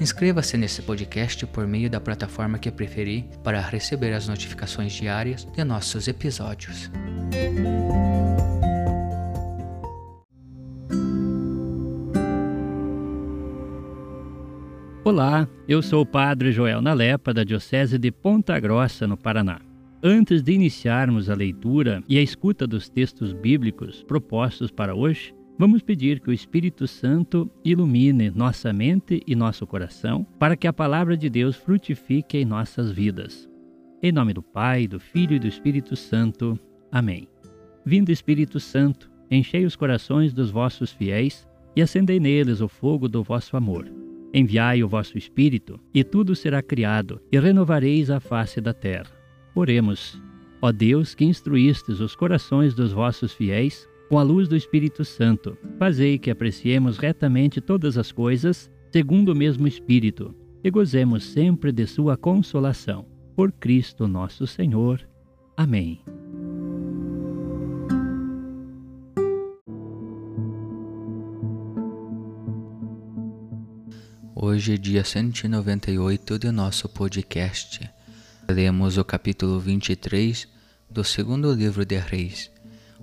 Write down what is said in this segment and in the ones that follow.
Inscreva-se nesse podcast por meio da plataforma que preferir para receber as notificações diárias de nossos episódios. Olá, eu sou o Padre Joel Nalepa, da Diocese de Ponta Grossa, no Paraná. Antes de iniciarmos a leitura e a escuta dos textos bíblicos propostos para hoje, Vamos pedir que o Espírito Santo ilumine nossa mente e nosso coração para que a palavra de Deus frutifique em nossas vidas. Em nome do Pai, do Filho e do Espírito Santo. Amém. Vindo Espírito Santo, enchei os corações dos vossos fiéis e acendei neles o fogo do vosso amor. Enviai o vosso Espírito, e tudo será criado, e renovareis a face da terra. Oremos. Ó Deus, que instruístes os corações dos vossos fiéis com a luz do Espírito Santo, fazei que apreciemos retamente todas as coisas, segundo o mesmo Espírito, e gozemos sempre de Sua consolação. Por Cristo nosso Senhor. Amém. Hoje é dia 198 de nosso podcast. Lemos o capítulo 23 do segundo livro de Reis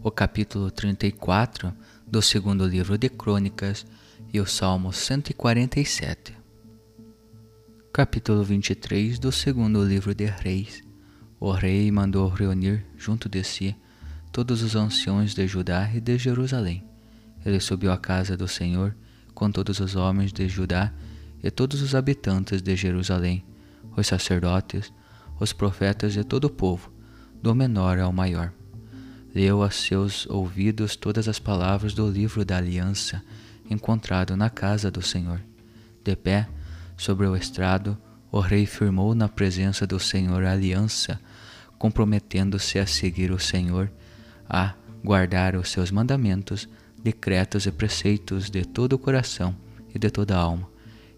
o capítulo 34 do segundo livro de Crônicas e o Salmo 147. Capítulo 23 do segundo livro de Reis. O rei mandou reunir junto de si todos os anciões de Judá e de Jerusalém. Ele subiu à casa do Senhor com todos os homens de Judá e todos os habitantes de Jerusalém, os sacerdotes, os profetas e todo o povo, do menor ao maior leu a seus ouvidos todas as palavras do livro da aliança encontrado na casa do Senhor. De pé, sobre o estrado, o rei firmou na presença do Senhor a aliança, comprometendo-se a seguir o Senhor, a guardar os seus mandamentos, decretos e preceitos de todo o coração e de toda a alma,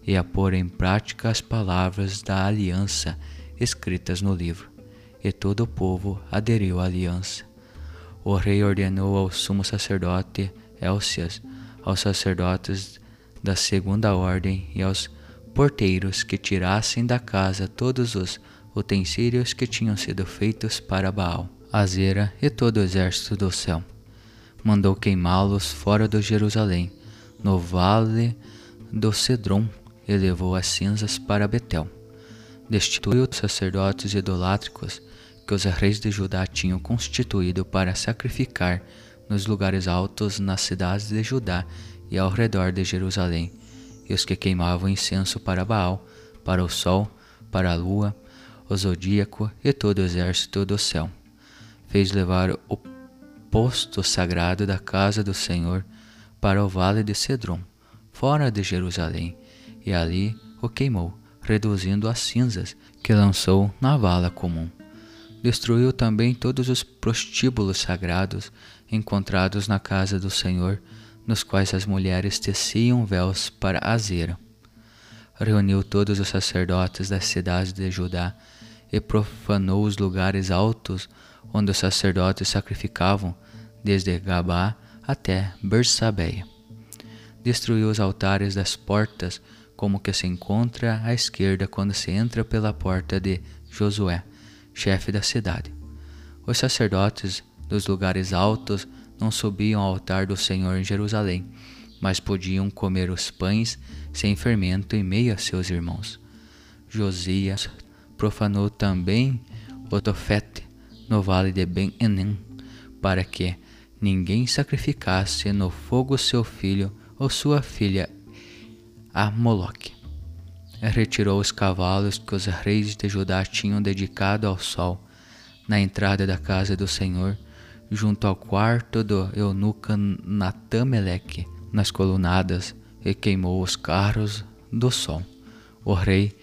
e a pôr em prática as palavras da aliança escritas no livro. E todo o povo aderiu à aliança o rei ordenou ao sumo sacerdote Elcias, aos sacerdotes da segunda ordem e aos porteiros que tirassem da casa todos os utensílios que tinham sido feitos para Baal, Azera e todo o exército do céu. Mandou queimá-los fora de Jerusalém, no vale do Cedron, e levou as cinzas para Betel. Destituiu os sacerdotes idolátricos que os reis de Judá tinham constituído para sacrificar nos lugares altos nas cidades de Judá e ao redor de Jerusalém, e os que queimavam incenso para Baal, para o sol, para a lua, o zodíaco e todo o exército do céu. Fez levar o posto sagrado da casa do Senhor para o vale de Cedron, fora de Jerusalém, e ali o queimou, reduzindo as cinzas que lançou na vala comum. Destruiu também todos os prostíbulos sagrados encontrados na casa do Senhor, nos quais as mulheres teciam véus para Azera. Reuniu todos os sacerdotes das cidades de Judá e profanou os lugares altos onde os sacerdotes sacrificavam, desde Gabá até Bersabeia. Destruiu os altares das portas, como que se encontra à esquerda quando se entra pela porta de Josué chefe da cidade. Os sacerdotes dos lugares altos não subiam ao altar do Senhor em Jerusalém, mas podiam comer os pães sem fermento em meio a seus irmãos. Josias profanou também o tofete no vale de Ben-Enem, para que ninguém sacrificasse no fogo seu filho ou sua filha a Moloque. Retirou os cavalos que os reis de Judá tinham dedicado ao sol, na entrada da casa do Senhor, junto ao quarto do eunuca Natameleque, nas colunadas, e queimou os carros do sol. O rei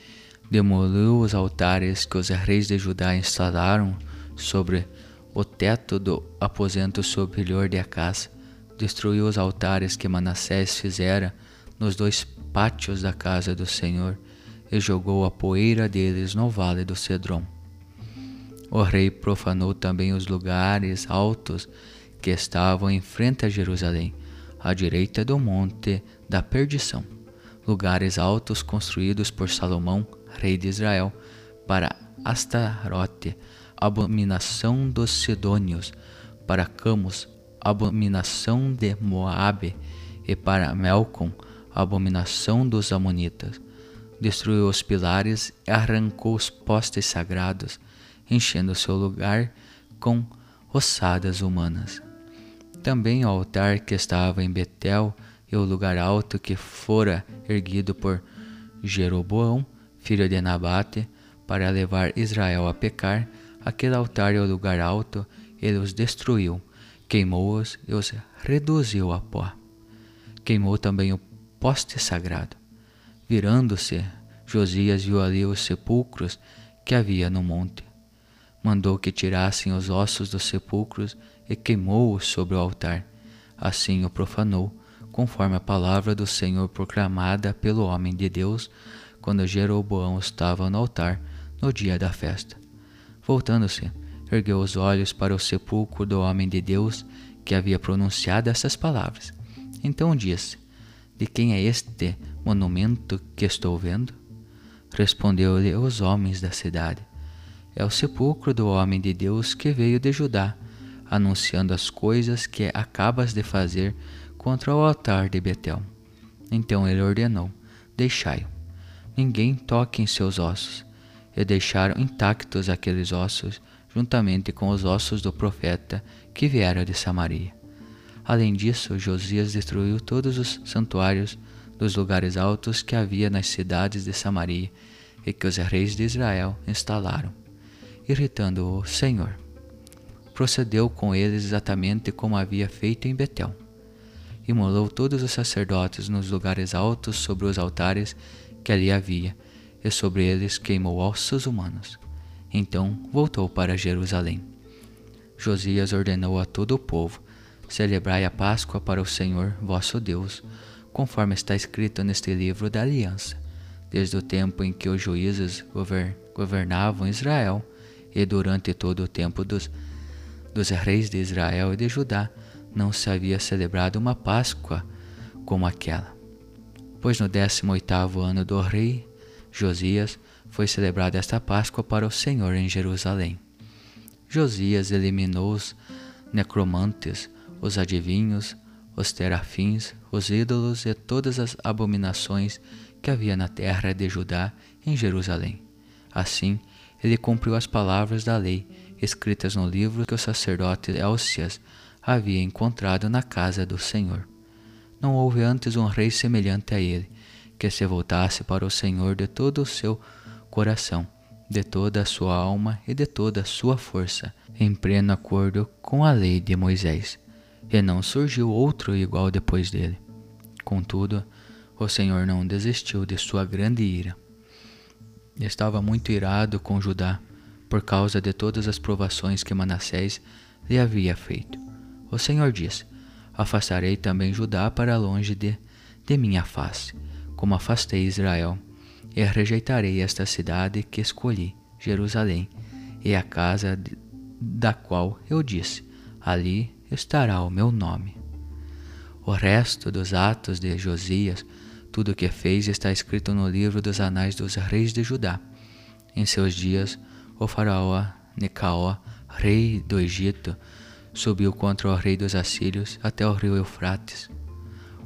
demoliu os altares que os reis de Judá instalaram sobre o teto do aposento superior de Acás, destruiu os altares que Manassés fizera nos dois pátios da casa do Senhor e jogou a poeira deles no vale do Cedron. O rei profanou também os lugares altos que estavam em frente a Jerusalém, à direita do monte da perdição, lugares altos construídos por Salomão, rei de Israel, para Astarote, abominação dos Sidônios, para Camus, abominação de Moabe, e para Melcom, abominação dos Amonitas. Destruiu os pilares e arrancou os postes sagrados, enchendo seu lugar com ossadas humanas. Também o altar que estava em Betel e o lugar alto que fora erguido por Jeroboão, filho de Nabate, para levar Israel a pecar, aquele altar e o lugar alto ele os destruiu, queimou-os e os reduziu a pó. Queimou também o poste sagrado. Virando-se, Josias viu ali os sepulcros que havia no monte. Mandou que tirassem os ossos dos sepulcros e queimou-os sobre o altar. Assim o profanou, conforme a palavra do Senhor proclamada pelo homem de Deus, quando Jeroboão estava no altar no dia da festa. Voltando-se, ergueu os olhos para o sepulcro do homem de Deus que havia pronunciado essas palavras. Então disse: De quem é este monumento que estou vendo? Respondeu-lhe os homens da cidade: É o sepulcro do homem de Deus que veio de Judá, anunciando as coisas que acabas de fazer contra o altar de Betel. Então ele ordenou: Deixai-o. Ninguém toque em seus ossos. E deixaram intactos aqueles ossos, juntamente com os ossos do profeta que viera de Samaria. Além disso, Josias destruiu todos os santuários dos lugares altos que havia nas cidades de Samaria e que os reis de Israel instalaram, irritando o Senhor. Procedeu com eles exatamente como havia feito em Betel. Imolou todos os sacerdotes nos lugares altos sobre os altares que ali havia, e sobre eles queimou ossos humanos. Então voltou para Jerusalém. Josias ordenou a todo o povo: Celebrai a Páscoa para o Senhor vosso Deus, conforme está escrito neste livro da aliança, desde o tempo em que os juízes governavam Israel e durante todo o tempo dos, dos reis de Israel e de Judá, não se havia celebrado uma Páscoa como aquela. Pois no décimo oitavo ano do rei Josias foi celebrada esta Páscoa para o Senhor em Jerusalém. Josias eliminou os necromantes, os adivinhos, os terafins, os ídolos e todas as abominações que havia na terra de Judá em Jerusalém. Assim, ele cumpriu as palavras da lei escritas no livro que o sacerdote Elcias havia encontrado na casa do Senhor. Não houve antes um rei semelhante a ele, que se voltasse para o Senhor de todo o seu coração, de toda a sua alma e de toda a sua força, em pleno acordo com a lei de Moisés e não surgiu outro igual depois dele. Contudo, o Senhor não desistiu de sua grande ira. Estava muito irado com Judá por causa de todas as provações que Manassés lhe havia feito. O Senhor disse: Afastarei também Judá para longe de, de minha face, como afastei Israel, e rejeitarei esta cidade que escolhi, Jerusalém, e a casa de, da qual eu disse: Ali estará o meu nome. O resto dos atos de Josias, tudo o que fez, está escrito no livro dos anais dos reis de Judá. Em seus dias, o faraó Necaó, rei do Egito, subiu contra o rei dos assírios até o rio Eufrates.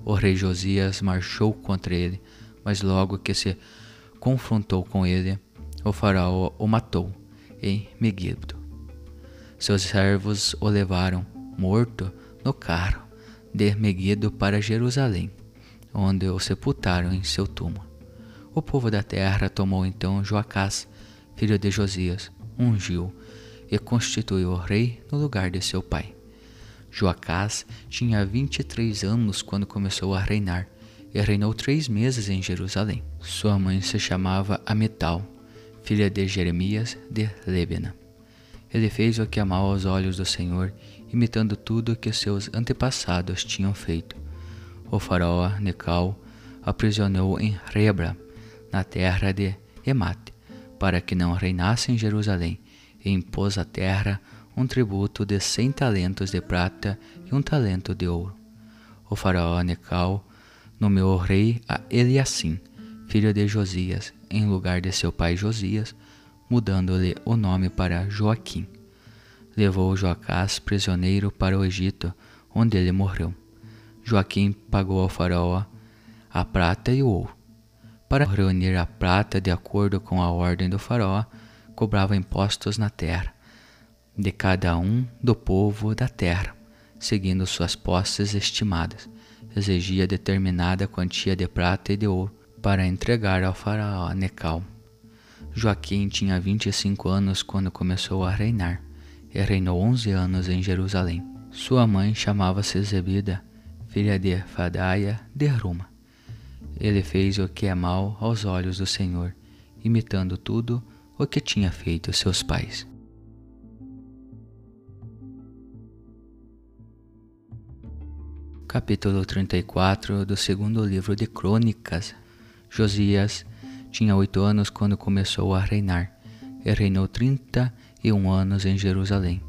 O rei Josias marchou contra ele, mas logo que se confrontou com ele, o faraó o matou em Megiddo. Seus servos o levaram, morto, no carro de Meguido para Jerusalém, onde o sepultaram em seu túmulo. O povo da terra tomou então Joacás, filho de Josias, ungiu e constituiu rei no lugar de seu pai. Joacás tinha vinte e três anos quando começou a reinar e reinou três meses em Jerusalém. Sua mãe se chamava Ametal, filha de Jeremias de Lebena. Ele fez o que amava aos olhos do Senhor, imitando tudo o que seus antepassados tinham feito. O faraó Necal aprisionou em Rebra, na terra de Emate, para que não reinasse em Jerusalém, e impôs à terra um tributo de cem talentos de prata e um talento de ouro. O faraó Necal nomeou rei a Eliassim, filho de Josias, em lugar de seu pai Josias, mudando-lhe o nome para Joaquim. Levou Joacás prisioneiro para o Egito, onde ele morreu. Joaquim pagou ao faraó a prata e o ouro. Para reunir a prata de acordo com a ordem do faraó, cobrava impostos na terra, de cada um do povo da terra, seguindo suas posses estimadas. Exigia determinada quantia de prata e de ouro para entregar ao faraó Necal. Joaquim tinha 25 anos quando começou a reinar, e reinou 11 anos em Jerusalém. Sua mãe chamava-se Zebida, filha de Fadaia de Ruma. Ele fez o que é mal aos olhos do Senhor, imitando tudo o que tinha feito seus pais. Capítulo 34 do segundo livro de Crônicas Josias tinha oito anos quando começou a reinar, e reinou trinta e um anos em Jerusalém.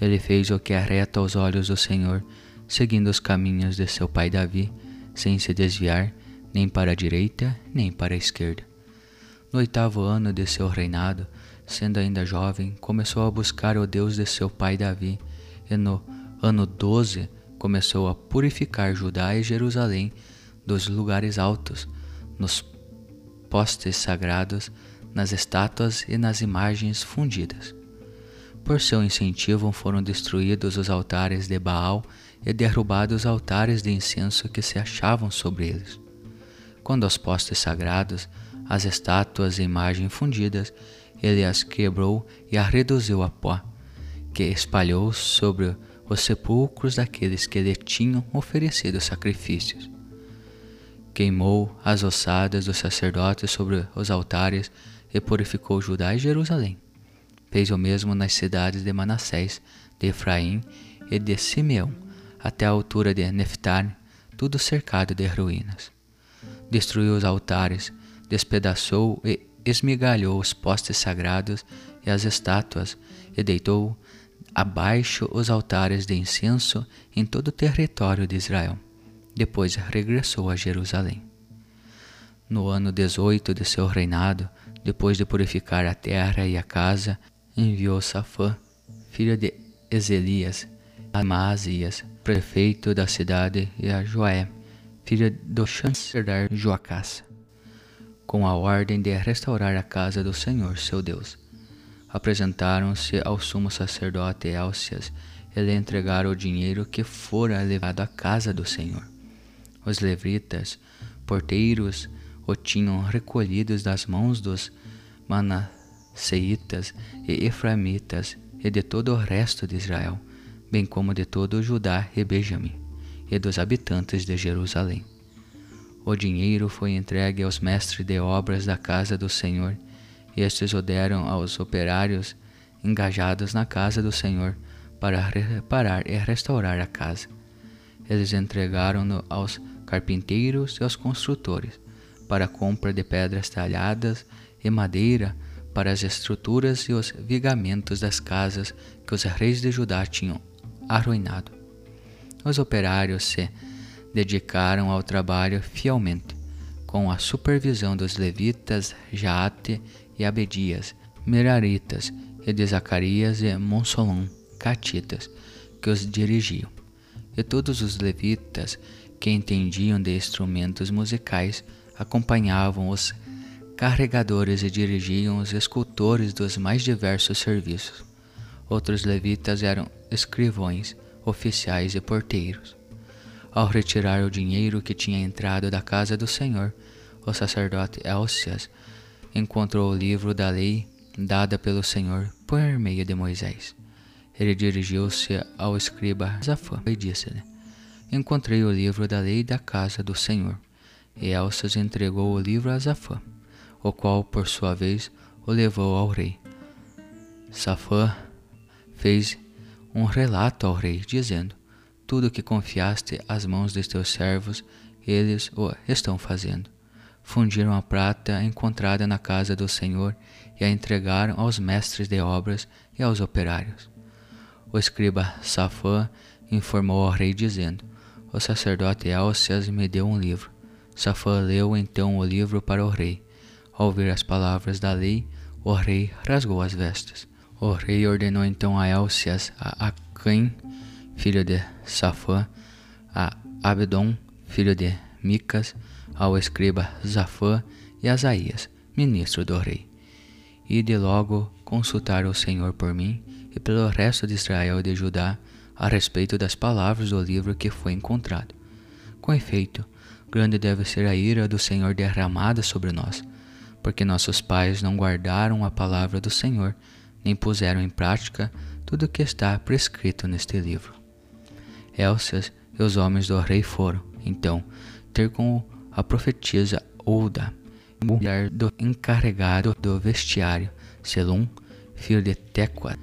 Ele fez o que é reto aos olhos do Senhor, seguindo os caminhos de seu pai Davi, sem se desviar nem para a direita nem para a esquerda. No oitavo ano de seu reinado, sendo ainda jovem, começou a buscar o Deus de seu pai Davi, e no ano doze começou a purificar Judá e Jerusalém dos lugares altos, nos postes sagrados, nas estátuas e nas imagens fundidas. Por seu incentivo foram destruídos os altares de Baal e derrubados os altares de incenso que se achavam sobre eles. Quando aos postes sagrados, as estátuas e imagens fundidas, ele as quebrou e as reduziu a pó, que espalhou sobre os sepulcros daqueles que lhe tinham oferecido sacrifícios queimou as ossadas dos sacerdotes sobre os altares e purificou Judá e Jerusalém. Fez o mesmo nas cidades de Manassés, de Efraim e de Simeão, até a altura de Neftali, tudo cercado de ruínas. Destruiu os altares, despedaçou e esmigalhou os postes sagrados e as estátuas, e deitou abaixo os altares de incenso em todo o território de Israel. Depois regressou a Jerusalém. No ano 18 de seu reinado, depois de purificar a terra e a casa, enviou Safã, filho de Ezelias, a Maasias, prefeito da cidade, e a Joé, filho do chanceler Joacás, com a ordem de restaurar a casa do Senhor seu Deus. Apresentaram-se ao sumo sacerdote Elcias e lhe entregaram o dinheiro que fora levado à casa do Senhor. Os levitas, porteiros, o tinham recolhidos das mãos dos manasseitas e efraimitas e de todo o resto de Israel, bem como de todo Judá e Benjamim, e dos habitantes de Jerusalém. O dinheiro foi entregue aos mestres de obras da casa do Senhor, e estes o deram aos operários engajados na casa do Senhor para reparar e restaurar a casa. Eles entregaram-no aos carpinteiros e aos construtores, para a compra de pedras talhadas e madeira para as estruturas e os vigamentos das casas que os reis de Judá tinham arruinado. Os operários se dedicaram ao trabalho fielmente, com a supervisão dos levitas Jaate e Abedias, Meraritas e de Zacarias e Monsolom, catitas, que os dirigiam. E todos os levitas que entendiam de instrumentos musicais acompanhavam os carregadores e dirigiam os escultores dos mais diversos serviços. Outros levitas eram escrivões, oficiais e porteiros. Ao retirar o dinheiro que tinha entrado da casa do Senhor, o sacerdote Elcias encontrou o livro da lei dada pelo Senhor por meio de Moisés. Ele dirigiu-se ao escriba Zafã e disse-lhe: Encontrei o livro da lei da casa do Senhor. E Elcias entregou o livro a Zafã, o qual, por sua vez, o levou ao rei. Safã fez um relato ao rei, dizendo: Tudo o que confiaste às mãos dos teus servos, eles o estão fazendo. Fundiram a prata encontrada na casa do Senhor e a entregaram aos mestres de obras e aos operários. O escriba Safã informou ao rei, dizendo: O sacerdote Elcias me deu um livro. Safã leu então o livro para o rei. Ao ouvir as palavras da lei, o rei rasgou as vestes. O rei ordenou então a Elcias, a Aquim, filho de Safã, a Abdon, filho de Micas, ao escriba Zafã e a Asaías, ministro do rei. E de logo consultar o Senhor por mim e pelo resto de Israel e de Judá a respeito das palavras do livro que foi encontrado. Com efeito, grande deve ser a ira do Senhor derramada sobre nós, porque nossos pais não guardaram a palavra do Senhor, nem puseram em prática tudo o que está prescrito neste livro. Elcias e os homens do rei foram, então, ter com a profetisa Ouda, mulher do encarregado do vestiário, Selum, filho de Tecoa,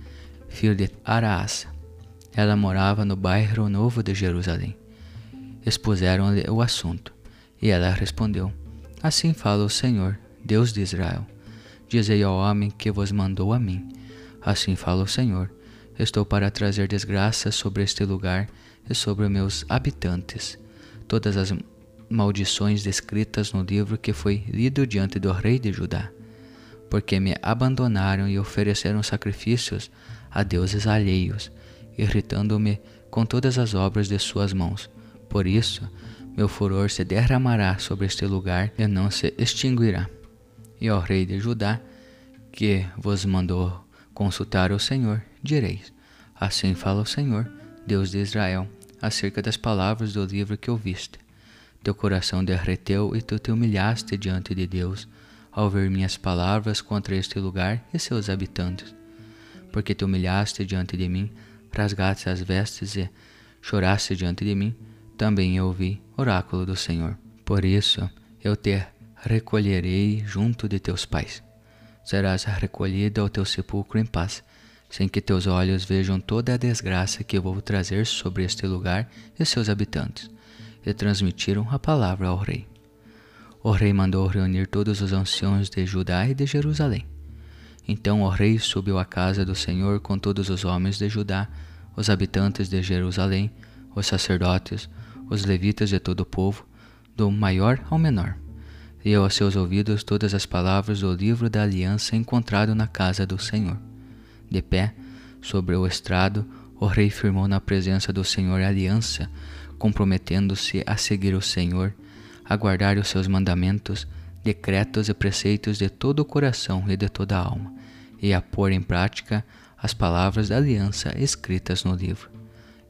filho de Araas. Ela morava no bairro novo de Jerusalém. Expuseram-lhe o assunto, e ela respondeu: Assim fala o Senhor, Deus de Israel. Dizei ao homem que vos mandou a mim: Assim fala o Senhor: Estou para trazer desgraça sobre este lugar e sobre meus habitantes. Todas as maldições descritas no livro que foi lido diante do rei de Judá, porque me abandonaram e ofereceram sacrifícios a deuses alheios, irritando-me com todas as obras de suas mãos. Por isso, meu furor se derramará sobre este lugar e não se extinguirá. E ao rei de Judá, que vos mandou consultar o Senhor, direis: Assim fala o Senhor, Deus de Israel, acerca das palavras do livro que ouviste. Teu coração derreteu e tu te humilhaste diante de Deus ao ver minhas palavras contra este lugar e seus habitantes. Porque te humilhaste diante de mim, rasgaste as vestes e choraste diante de mim, também eu ouvi, oráculo do Senhor. Por isso eu te recolherei junto de teus pais serás recolhida ao teu sepulcro em paz, sem que teus olhos vejam toda a desgraça que vou trazer sobre este lugar e seus habitantes. E transmitiram a palavra ao rei. O rei mandou reunir todos os anciãos de Judá e de Jerusalém. Então o rei subiu à casa do Senhor com todos os homens de Judá, os habitantes de Jerusalém, os sacerdotes, os levitas de todo o povo, do maior ao menor deu a seus ouvidos todas as palavras do livro da aliança encontrado na casa do Senhor. De pé, sobre o estrado, o rei firmou na presença do Senhor a aliança, comprometendo-se a seguir o Senhor, a guardar os seus mandamentos, decretos e preceitos de todo o coração e de toda a alma, e a pôr em prática as palavras da aliança escritas no livro.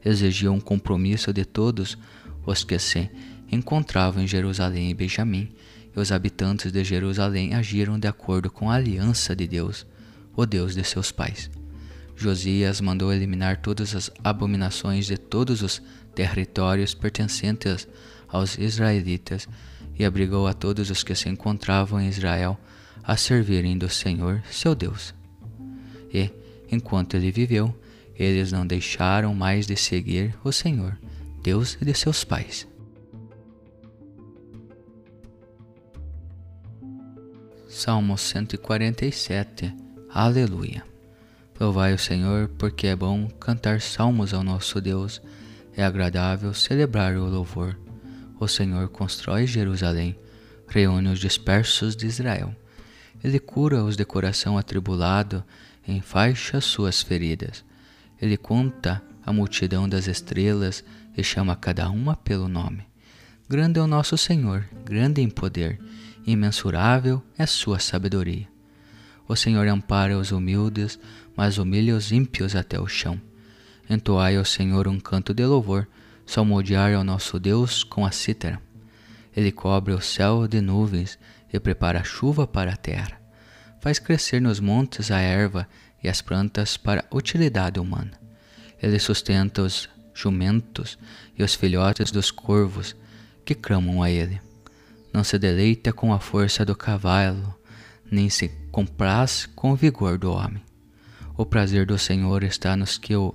Exigiu um compromisso de todos os que se encontravam em Jerusalém e Benjamim, e os habitantes de Jerusalém agiram de acordo com a aliança de Deus, o Deus de seus pais. Josias mandou eliminar todas as abominações de todos os territórios pertencentes aos israelitas e abrigou a todos os que se encontravam em Israel a servirem do Senhor, seu Deus. E, enquanto ele viveu, eles não deixaram mais de seguir o Senhor, Deus de seus pais. Salmo 147 Aleluia. Louvai o Senhor, porque é bom cantar salmos ao nosso Deus, é agradável celebrar o louvor. O Senhor constrói Jerusalém, reúne os dispersos de Israel. Ele cura os de coração atribulado, enfaixa suas feridas. Ele conta a multidão das estrelas e chama cada uma pelo nome. Grande é o nosso Senhor, grande em poder imensurável é sua sabedoria. O Senhor ampara os humildes, mas humilha os ímpios até o chão. Entoai ao Senhor um canto de louvor, salmodiar ao nosso Deus com a cítara. Ele cobre o céu de nuvens e prepara a chuva para a terra. Faz crescer nos montes a erva e as plantas para utilidade humana. Ele sustenta os jumentos e os filhotes dos corvos que clamam a ele. Não se deleita com a força do cavalo, nem se compraz com o vigor do homem. O prazer do Senhor está nos que o,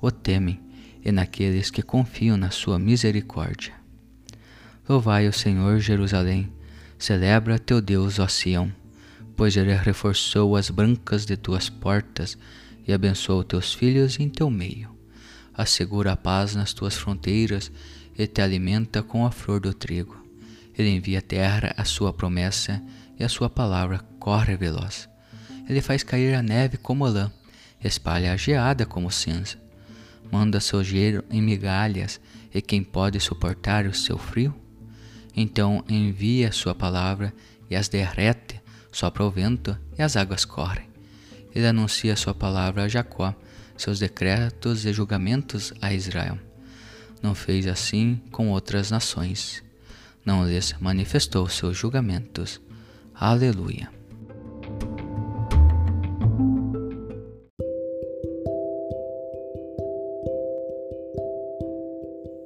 o temem e naqueles que confiam na sua misericórdia. Louvai o Senhor, Jerusalém, celebra teu Deus, ó Sião, pois ele reforçou as brancas de tuas portas e abençoou teus filhos em teu meio. Assegura a paz nas tuas fronteiras e te alimenta com a flor do trigo. Ele envia à terra a sua promessa e a sua palavra corre veloz. Ele faz cair a neve como lã, espalha a geada como cinza. Manda seu gelo em migalhas, e quem pode suportar o seu frio? Então envia sua palavra e as derrete, sopra o vento e as águas correm. Ele anuncia sua palavra a Jacó, seus decretos e julgamentos a Israel. Não fez assim com outras nações. Não lhes manifestou seus julgamentos. Aleluia.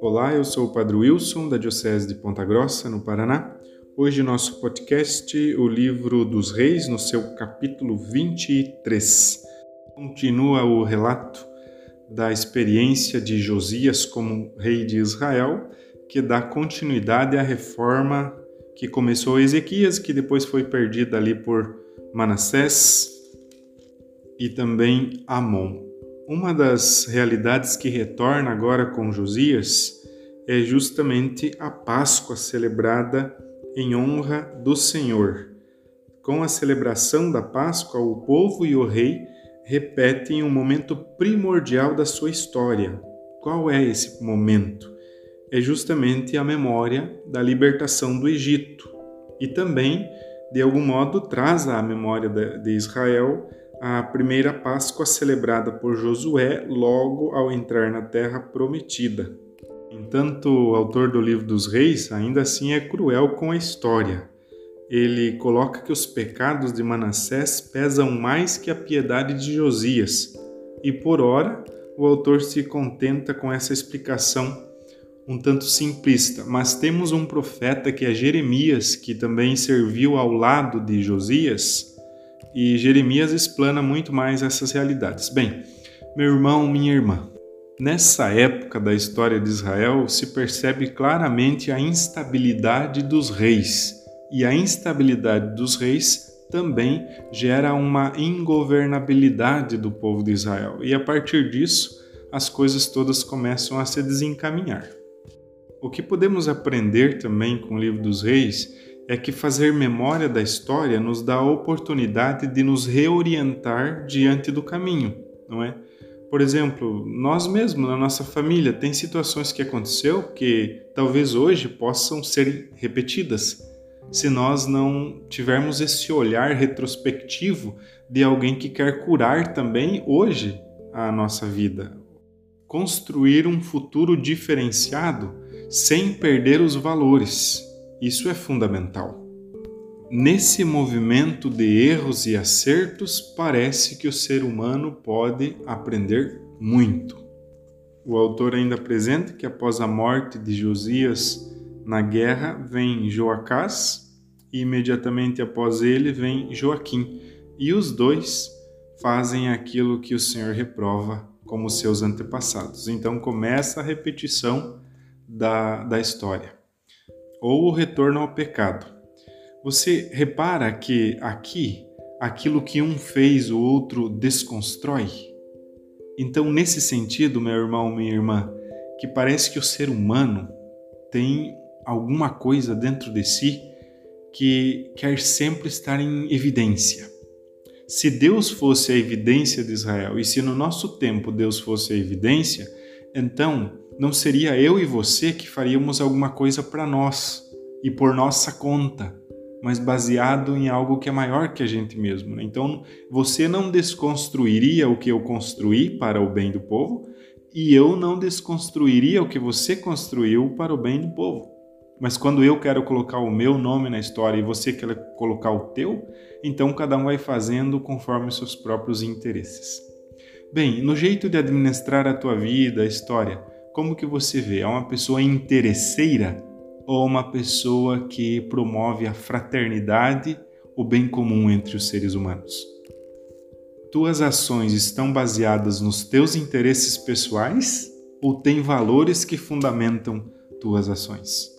Olá, eu sou o Padre Wilson, da Diocese de Ponta Grossa, no Paraná. Hoje, nosso podcast, o Livro dos Reis, no seu capítulo 23. Continua o relato da experiência de Josias como rei de Israel, que dá continuidade à reforma que começou Ezequias, que depois foi perdida ali por Manassés e também Amon. Uma das realidades que retorna agora com Josias é justamente a Páscoa celebrada em honra do Senhor. Com a celebração da Páscoa, o povo e o rei repetem um momento primordial da sua história. Qual é esse momento? É justamente a memória da libertação do Egito e também, de algum modo, traz à memória de Israel a primeira Páscoa celebrada por Josué logo ao entrar na terra prometida. Entanto, o autor do livro dos reis ainda assim é cruel com a história. Ele coloca que os pecados de Manassés pesam mais que a piedade de Josias, e por ora o autor se contenta com essa explicação um tanto simplista, mas temos um profeta que é Jeremias, que também serviu ao lado de Josias, e Jeremias explana muito mais essas realidades. Bem, meu irmão, minha irmã, nessa época da história de Israel se percebe claramente a instabilidade dos reis, e a instabilidade dos reis também gera uma ingovernabilidade do povo de Israel, e a partir disso as coisas todas começam a se desencaminhar. O que podemos aprender também com o livro dos reis é que fazer memória da história nos dá a oportunidade de nos reorientar diante do caminho, não é? Por exemplo, nós mesmos, na nossa família, tem situações que aconteceu que talvez hoje possam ser repetidas, se nós não tivermos esse olhar retrospectivo de alguém que quer curar também hoje a nossa vida. Construir um futuro diferenciado sem perder os valores isso é fundamental. Nesse movimento de erros e acertos, parece que o ser humano pode aprender muito. O autor ainda apresenta que após a morte de Josias na guerra vem Joacás e imediatamente após ele vem Joaquim, e os dois fazem aquilo que o Senhor reprova como seus antepassados. Então começa a repetição da, da história ou o retorno ao pecado. Você repara que aqui aquilo que um fez o outro desconstrói? Então, nesse sentido, meu irmão, minha irmã, que parece que o ser humano tem alguma coisa dentro de si que quer sempre estar em evidência. Se Deus fosse a evidência de Israel e se no nosso tempo Deus fosse a evidência, então não seria eu e você que faríamos alguma coisa para nós e por nossa conta. mas baseado em algo que é maior que a gente mesmo. Né? Então, você não desconstruiria o que eu construí para o bem do povo, e eu não desconstruiria o que você construiu para o bem do povo. Mas quando eu quero colocar o meu nome na história e você quer colocar o teu, então cada um vai fazendo conforme os seus próprios interesses. Bem, no jeito de administrar a tua vida, a história, como que você vê? É uma pessoa interesseira ou uma pessoa que promove a fraternidade, o bem comum entre os seres humanos? Tuas ações estão baseadas nos teus interesses pessoais ou tem valores que fundamentam tuas ações?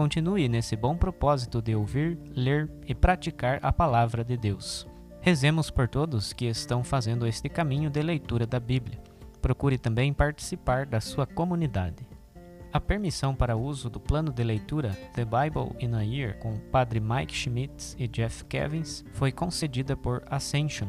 Continue nesse bom propósito de ouvir, ler e praticar a palavra de Deus. Rezemos por todos que estão fazendo este caminho de leitura da Bíblia. Procure também participar da sua comunidade. A permissão para uso do plano de leitura The Bible in a Year com Padre Mike Schmitz e Jeff Kevins foi concedida por Ascension.